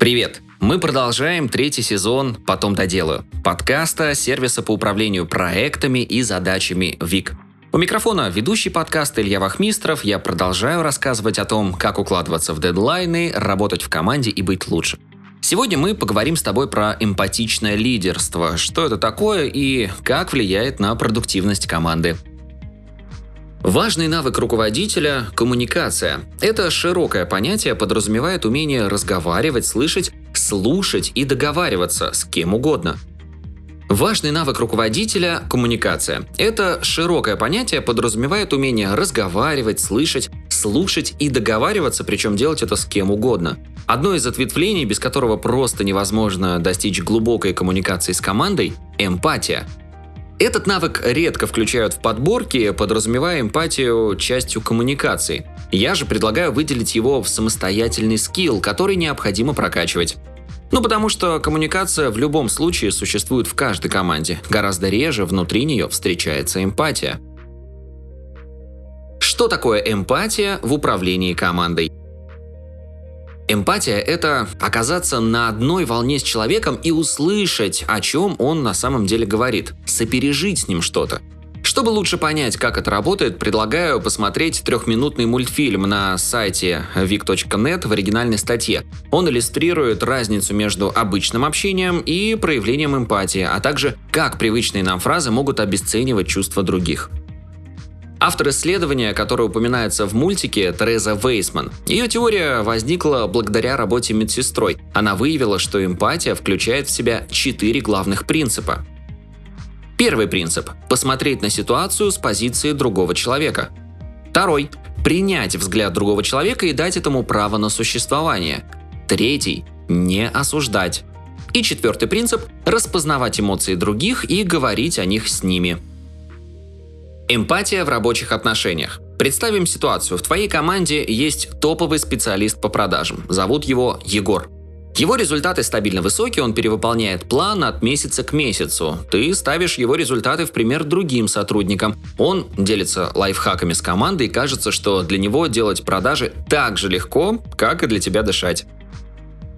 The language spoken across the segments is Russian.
Привет! Мы продолжаем третий сезон «Потом доделаю» подкаста сервиса по управлению проектами и задачами ВИК. У микрофона ведущий подкаста Илья Вахмистров. Я продолжаю рассказывать о том, как укладываться в дедлайны, работать в команде и быть лучше. Сегодня мы поговорим с тобой про эмпатичное лидерство, что это такое и как влияет на продуктивность команды. Важный навык руководителя – коммуникация. Это широкое понятие подразумевает умение разговаривать, слышать, слушать и договариваться с кем угодно. Важный навык руководителя – коммуникация. Это широкое понятие подразумевает умение разговаривать, слышать, слушать и договариваться, причем делать это с кем угодно. Одно из ответвлений, без которого просто невозможно достичь глубокой коммуникации с командой – эмпатия – этот навык редко включают в подборки, подразумевая эмпатию частью коммуникации. Я же предлагаю выделить его в самостоятельный скилл, который необходимо прокачивать. Ну потому что коммуникация в любом случае существует в каждой команде. Гораздо реже внутри нее встречается эмпатия. Что такое эмпатия в управлении командой? Эмпатия — это оказаться на одной волне с человеком и услышать, о чем он на самом деле говорит, сопережить с ним что-то. Чтобы лучше понять, как это работает, предлагаю посмотреть трехминутный мультфильм на сайте vic.net в оригинальной статье. Он иллюстрирует разницу между обычным общением и проявлением эмпатии, а также как привычные нам фразы могут обесценивать чувства других. Автор исследования, которое упоминается в мультике, Тереза Вейсман. Ее теория возникла благодаря работе медсестрой. Она выявила, что эмпатия включает в себя четыре главных принципа. Первый принцип – посмотреть на ситуацию с позиции другого человека. Второй – принять взгляд другого человека и дать этому право на существование. Третий – не осуждать. И четвертый принцип – распознавать эмоции других и говорить о них с ними – Эмпатия в рабочих отношениях. Представим ситуацию. В твоей команде есть топовый специалист по продажам. Зовут его Егор. Его результаты стабильно высокие, он перевыполняет план от месяца к месяцу. Ты ставишь его результаты в пример другим сотрудникам. Он делится лайфхаками с командой и кажется, что для него делать продажи так же легко, как и для тебя дышать.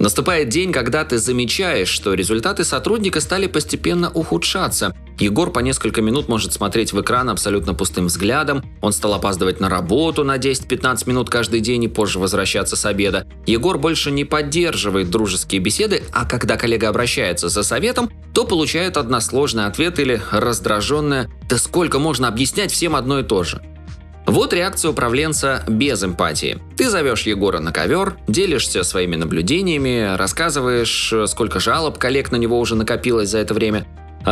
Наступает день, когда ты замечаешь, что результаты сотрудника стали постепенно ухудшаться. Егор по несколько минут может смотреть в экран абсолютно пустым взглядом, он стал опаздывать на работу на 10-15 минут каждый день и позже возвращаться с обеда. Егор больше не поддерживает дружеские беседы, а когда коллега обращается за советом, то получает односложный ответ или раздраженное «Да сколько можно объяснять всем одно и то же?». Вот реакция управленца без эмпатии. Ты зовешь Егора на ковер, делишься своими наблюдениями, рассказываешь, сколько жалоб коллег на него уже накопилось за это время,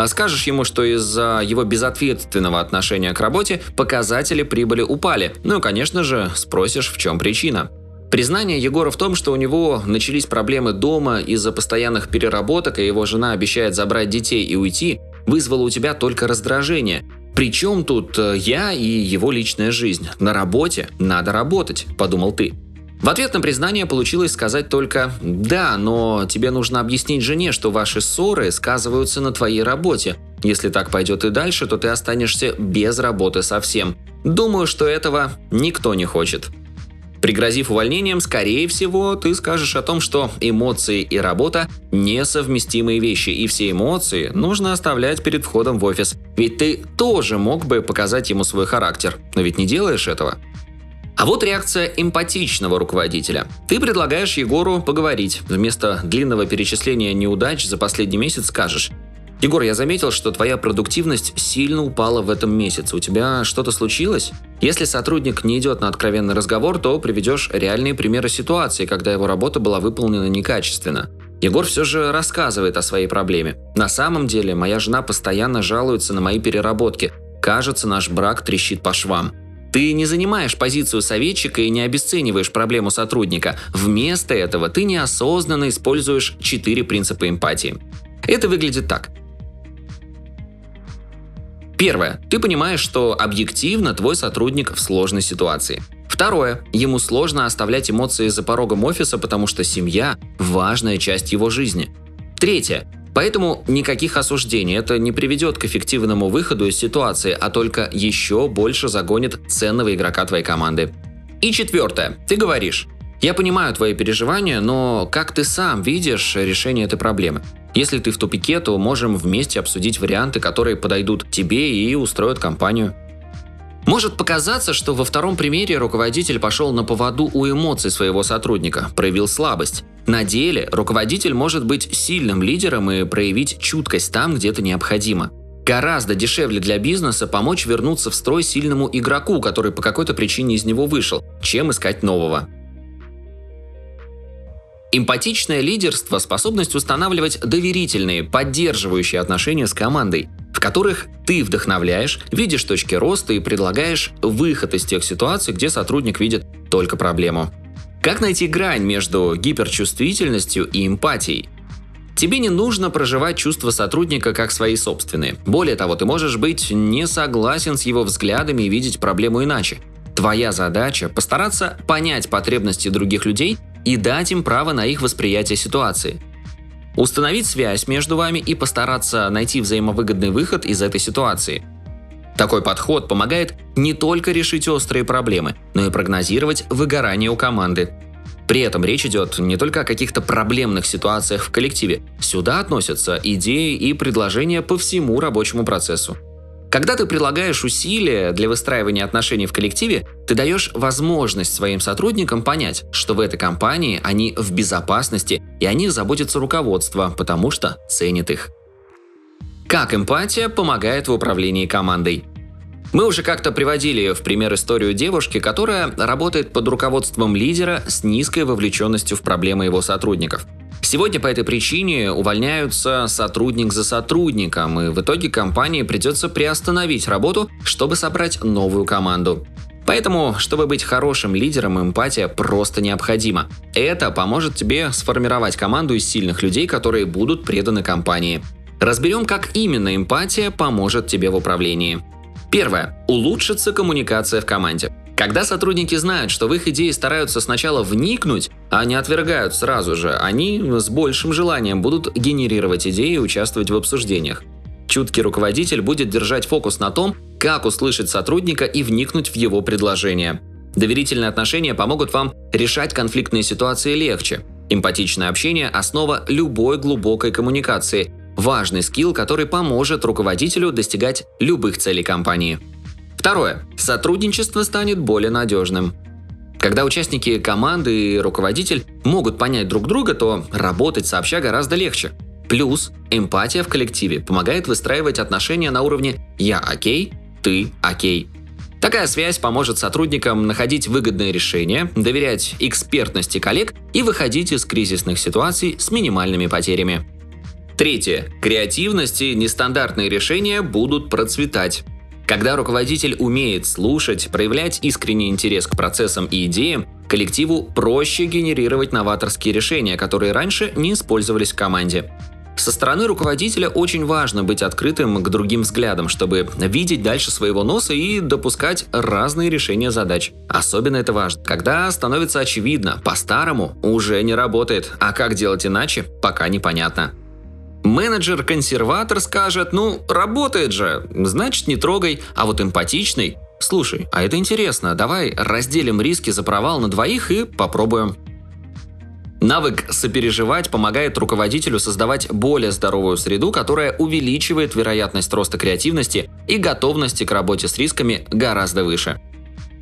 скажешь ему, что из-за его безответственного отношения к работе показатели прибыли упали. Ну и, конечно же, спросишь, в чем причина. Признание Егора в том, что у него начались проблемы дома из-за постоянных переработок, и его жена обещает забрать детей и уйти, вызвало у тебя только раздражение. Причем тут э, я и его личная жизнь? На работе надо работать, подумал ты. В ответ на признание получилось сказать только «Да, но тебе нужно объяснить жене, что ваши ссоры сказываются на твоей работе. Если так пойдет и дальше, то ты останешься без работы совсем. Думаю, что этого никто не хочет». Пригрозив увольнением, скорее всего, ты скажешь о том, что эмоции и работа – несовместимые вещи, и все эмоции нужно оставлять перед входом в офис. Ведь ты тоже мог бы показать ему свой характер, но ведь не делаешь этого. А вот реакция эмпатичного руководителя. Ты предлагаешь Егору поговорить. Вместо длинного перечисления неудач за последний месяц скажешь Егор, я заметил, что твоя продуктивность сильно упала в этом месяце. У тебя что-то случилось? Если сотрудник не идет на откровенный разговор, то приведешь реальные примеры ситуации, когда его работа была выполнена некачественно. Егор все же рассказывает о своей проблеме. На самом деле, моя жена постоянно жалуется на мои переработки. Кажется, наш брак трещит по швам. Ты не занимаешь позицию советчика и не обесцениваешь проблему сотрудника. Вместо этого ты неосознанно используешь четыре принципа эмпатии. Это выглядит так. Первое. Ты понимаешь, что объективно твой сотрудник в сложной ситуации. Второе. Ему сложно оставлять эмоции за порогом офиса, потому что семья – важная часть его жизни. Третье. Поэтому никаких осуждений. Это не приведет к эффективному выходу из ситуации, а только еще больше загонит ценного игрока твоей команды. И четвертое. Ты говоришь, Я понимаю твои переживания, но как ты сам видишь решение этой проблемы? Если ты в тупике, то можем вместе обсудить варианты, которые подойдут тебе и устроят компанию. Может показаться, что во втором примере руководитель пошел на поводу у эмоций своего сотрудника, проявил слабость. На деле руководитель может быть сильным лидером и проявить чуткость там, где это необходимо. Гораздо дешевле для бизнеса помочь вернуться в строй сильному игроку, который по какой-то причине из него вышел, чем искать нового. Эмпатичное лидерство – способность устанавливать доверительные, поддерживающие отношения с командой, в которых ты вдохновляешь, видишь точки роста и предлагаешь выход из тех ситуаций, где сотрудник видит только проблему. Как найти грань между гиперчувствительностью и эмпатией? Тебе не нужно проживать чувства сотрудника как свои собственные. Более того, ты можешь быть не согласен с его взглядами и видеть проблему иначе. Твоя задача – постараться понять потребности других людей и дать им право на их восприятие ситуации. Установить связь между вами и постараться найти взаимовыгодный выход из этой ситуации. Такой подход помогает не только решить острые проблемы, но и прогнозировать выгорание у команды. При этом речь идет не только о каких-то проблемных ситуациях в коллективе. Сюда относятся идеи и предложения по всему рабочему процессу. Когда ты прилагаешь усилия для выстраивания отношений в коллективе, ты даешь возможность своим сотрудникам понять, что в этой компании они в безопасности и о них заботится руководство, потому что ценит их. Как эмпатия помогает в управлении командой? Мы уже как-то приводили в пример историю девушки, которая работает под руководством лидера с низкой вовлеченностью в проблемы его сотрудников – Сегодня по этой причине увольняются сотрудник за сотрудником, и в итоге компании придется приостановить работу, чтобы собрать новую команду. Поэтому, чтобы быть хорошим лидером, эмпатия просто необходима. Это поможет тебе сформировать команду из сильных людей, которые будут преданы компании. Разберем, как именно эмпатия поможет тебе в управлении. Первое. Улучшится коммуникация в команде. Когда сотрудники знают, что в их идеи стараются сначала вникнуть, а не отвергают сразу же, они с большим желанием будут генерировать идеи и участвовать в обсуждениях. Чуткий руководитель будет держать фокус на том, как услышать сотрудника и вникнуть в его предложение. Доверительные отношения помогут вам решать конфликтные ситуации легче. Эмпатичное общение – основа любой глубокой коммуникации. Важный скилл, который поможет руководителю достигать любых целей компании. Второе. Сотрудничество станет более надежным. Когда участники команды и руководитель могут понять друг друга, то работать сообща гораздо легче. Плюс эмпатия в коллективе помогает выстраивать отношения на уровне «я окей, ты окей». Такая связь поможет сотрудникам находить выгодные решения, доверять экспертности коллег и выходить из кризисных ситуаций с минимальными потерями. Третье. Креативность и нестандартные решения будут процветать. Когда руководитель умеет слушать, проявлять искренний интерес к процессам и идеям, коллективу проще генерировать новаторские решения, которые раньше не использовались в команде. Со стороны руководителя очень важно быть открытым к другим взглядам, чтобы видеть дальше своего носа и допускать разные решения задач. Особенно это важно, когда становится очевидно, по-старому уже не работает, а как делать иначе, пока непонятно. Менеджер-консерватор скажет, ну, работает же, значит не трогай, а вот эмпатичный, слушай, а это интересно, давай разделим риски за провал на двоих и попробуем. Навык сопереживать помогает руководителю создавать более здоровую среду, которая увеличивает вероятность роста креативности и готовности к работе с рисками гораздо выше.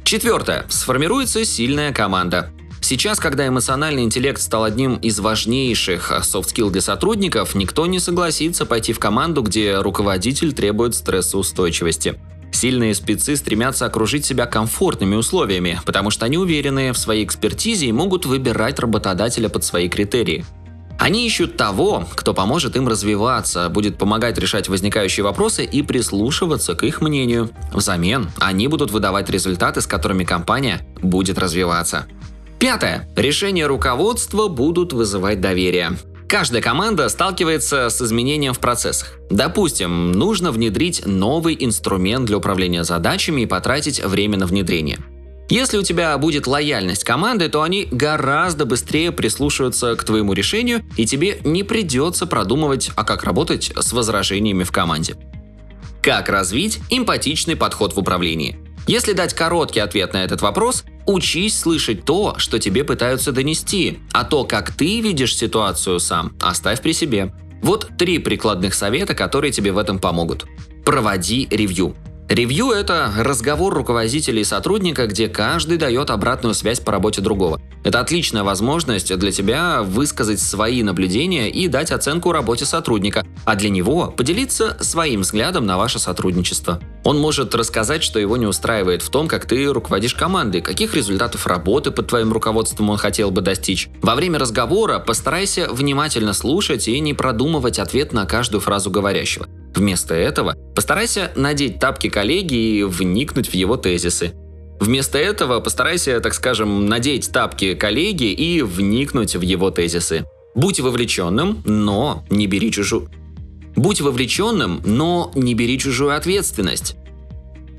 Четвертое. Сформируется сильная команда. Сейчас, когда эмоциональный интеллект стал одним из важнейших soft skill для сотрудников, никто не согласится пойти в команду, где руководитель требует стрессоустойчивости. Сильные спецы стремятся окружить себя комфортными условиями, потому что они уверены в своей экспертизе и могут выбирать работодателя под свои критерии. Они ищут того, кто поможет им развиваться, будет помогать решать возникающие вопросы и прислушиваться к их мнению. Взамен они будут выдавать результаты, с которыми компания будет развиваться. Пятое. Решения руководства будут вызывать доверие. Каждая команда сталкивается с изменением в процессах. Допустим, нужно внедрить новый инструмент для управления задачами и потратить время на внедрение. Если у тебя будет лояльность команды, то они гораздо быстрее прислушаются к твоему решению, и тебе не придется продумывать, а как работать с возражениями в команде. Как развить эмпатичный подход в управлении? Если дать короткий ответ на этот вопрос, Учись слышать то, что тебе пытаются донести, а то, как ты видишь ситуацию сам, оставь при себе. Вот три прикладных совета, которые тебе в этом помогут. Проводи ревью. Ревью – это разговор руководителя и сотрудника, где каждый дает обратную связь по работе другого. Это отличная возможность для тебя высказать свои наблюдения и дать оценку работе сотрудника, а для него поделиться своим взглядом на ваше сотрудничество. Он может рассказать, что его не устраивает в том, как ты руководишь командой, каких результатов работы под твоим руководством он хотел бы достичь. Во время разговора постарайся внимательно слушать и не продумывать ответ на каждую фразу говорящего. Вместо этого постарайся надеть тапки коллеги и вникнуть в его тезисы. Вместо этого постарайся, так скажем, надеть тапки коллеги и вникнуть в его тезисы. Будь вовлеченным, но не бери чужую... Будь вовлеченным, но не бери чужую ответственность.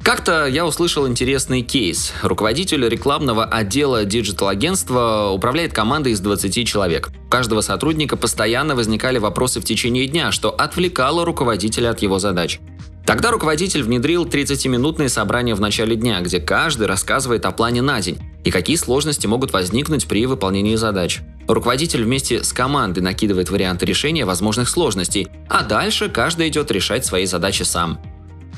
Как-то я услышал интересный кейс. Руководитель рекламного отдела digital-агентства управляет командой из 20 человек. У каждого сотрудника постоянно возникали вопросы в течение дня, что отвлекало руководителя от его задач. Тогда руководитель внедрил 30-минутные собрания в начале дня, где каждый рассказывает о плане на день и какие сложности могут возникнуть при выполнении задач. Руководитель вместе с командой накидывает варианты решения возможных сложностей, а дальше каждый идет решать свои задачи сам.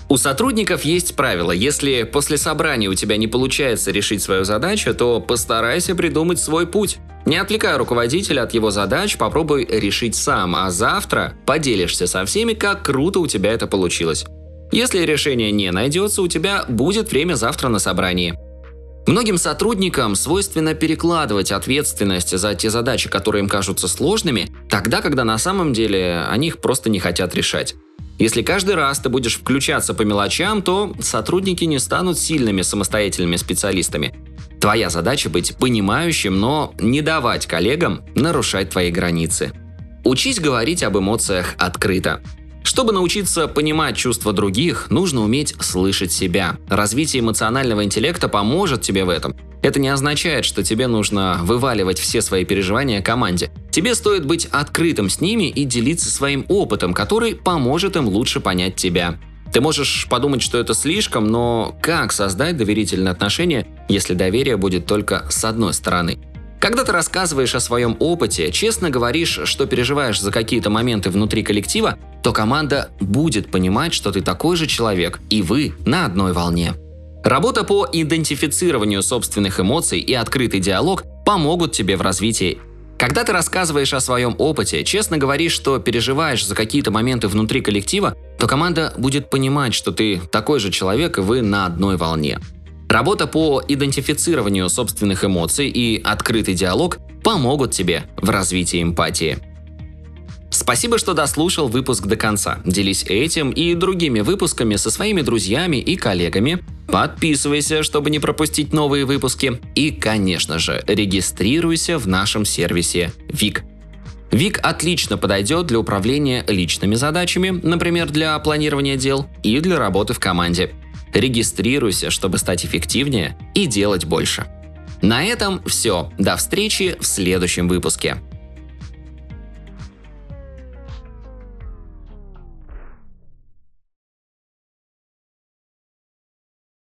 У сотрудников есть правило. Если после собрания у тебя не получается решить свою задачу, то постарайся придумать свой путь. Не отвлекая руководителя от его задач, попробуй решить сам, а завтра поделишься со всеми, как круто у тебя это получилось. Если решение не найдется, у тебя будет время завтра на собрании. Многим сотрудникам свойственно перекладывать ответственность за те задачи, которые им кажутся сложными, тогда, когда на самом деле они их просто не хотят решать. Если каждый раз ты будешь включаться по мелочам, то сотрудники не станут сильными самостоятельными специалистами. Твоя задача быть понимающим, но не давать коллегам нарушать твои границы. Учись говорить об эмоциях открыто. Чтобы научиться понимать чувства других, нужно уметь слышать себя. Развитие эмоционального интеллекта поможет тебе в этом. Это не означает, что тебе нужно вываливать все свои переживания команде. Тебе стоит быть открытым с ними и делиться своим опытом, который поможет им лучше понять тебя. Ты можешь подумать, что это слишком, но как создать доверительные отношения, если доверие будет только с одной стороны? Когда ты рассказываешь о своем опыте, честно говоришь, что переживаешь за какие-то моменты внутри коллектива, то команда будет понимать, что ты такой же человек, и вы на одной волне. Работа по идентифицированию собственных эмоций и открытый диалог помогут тебе в развитии. Когда ты рассказываешь о своем опыте, честно говоришь, что переживаешь за какие-то моменты внутри коллектива, то команда будет понимать, что ты такой же человек и вы на одной волне. Работа по идентифицированию собственных эмоций и открытый диалог помогут тебе в развитии эмпатии. Спасибо, что дослушал выпуск до конца. Делись этим и другими выпусками со своими друзьями и коллегами. Подписывайся, чтобы не пропустить новые выпуски. И, конечно же, регистрируйся в нашем сервисе ВИК. ВИК отлично подойдет для управления личными задачами, например, для планирования дел и для работы в команде. Регистрируйся, чтобы стать эффективнее и делать больше. На этом все. До встречи в следующем выпуске.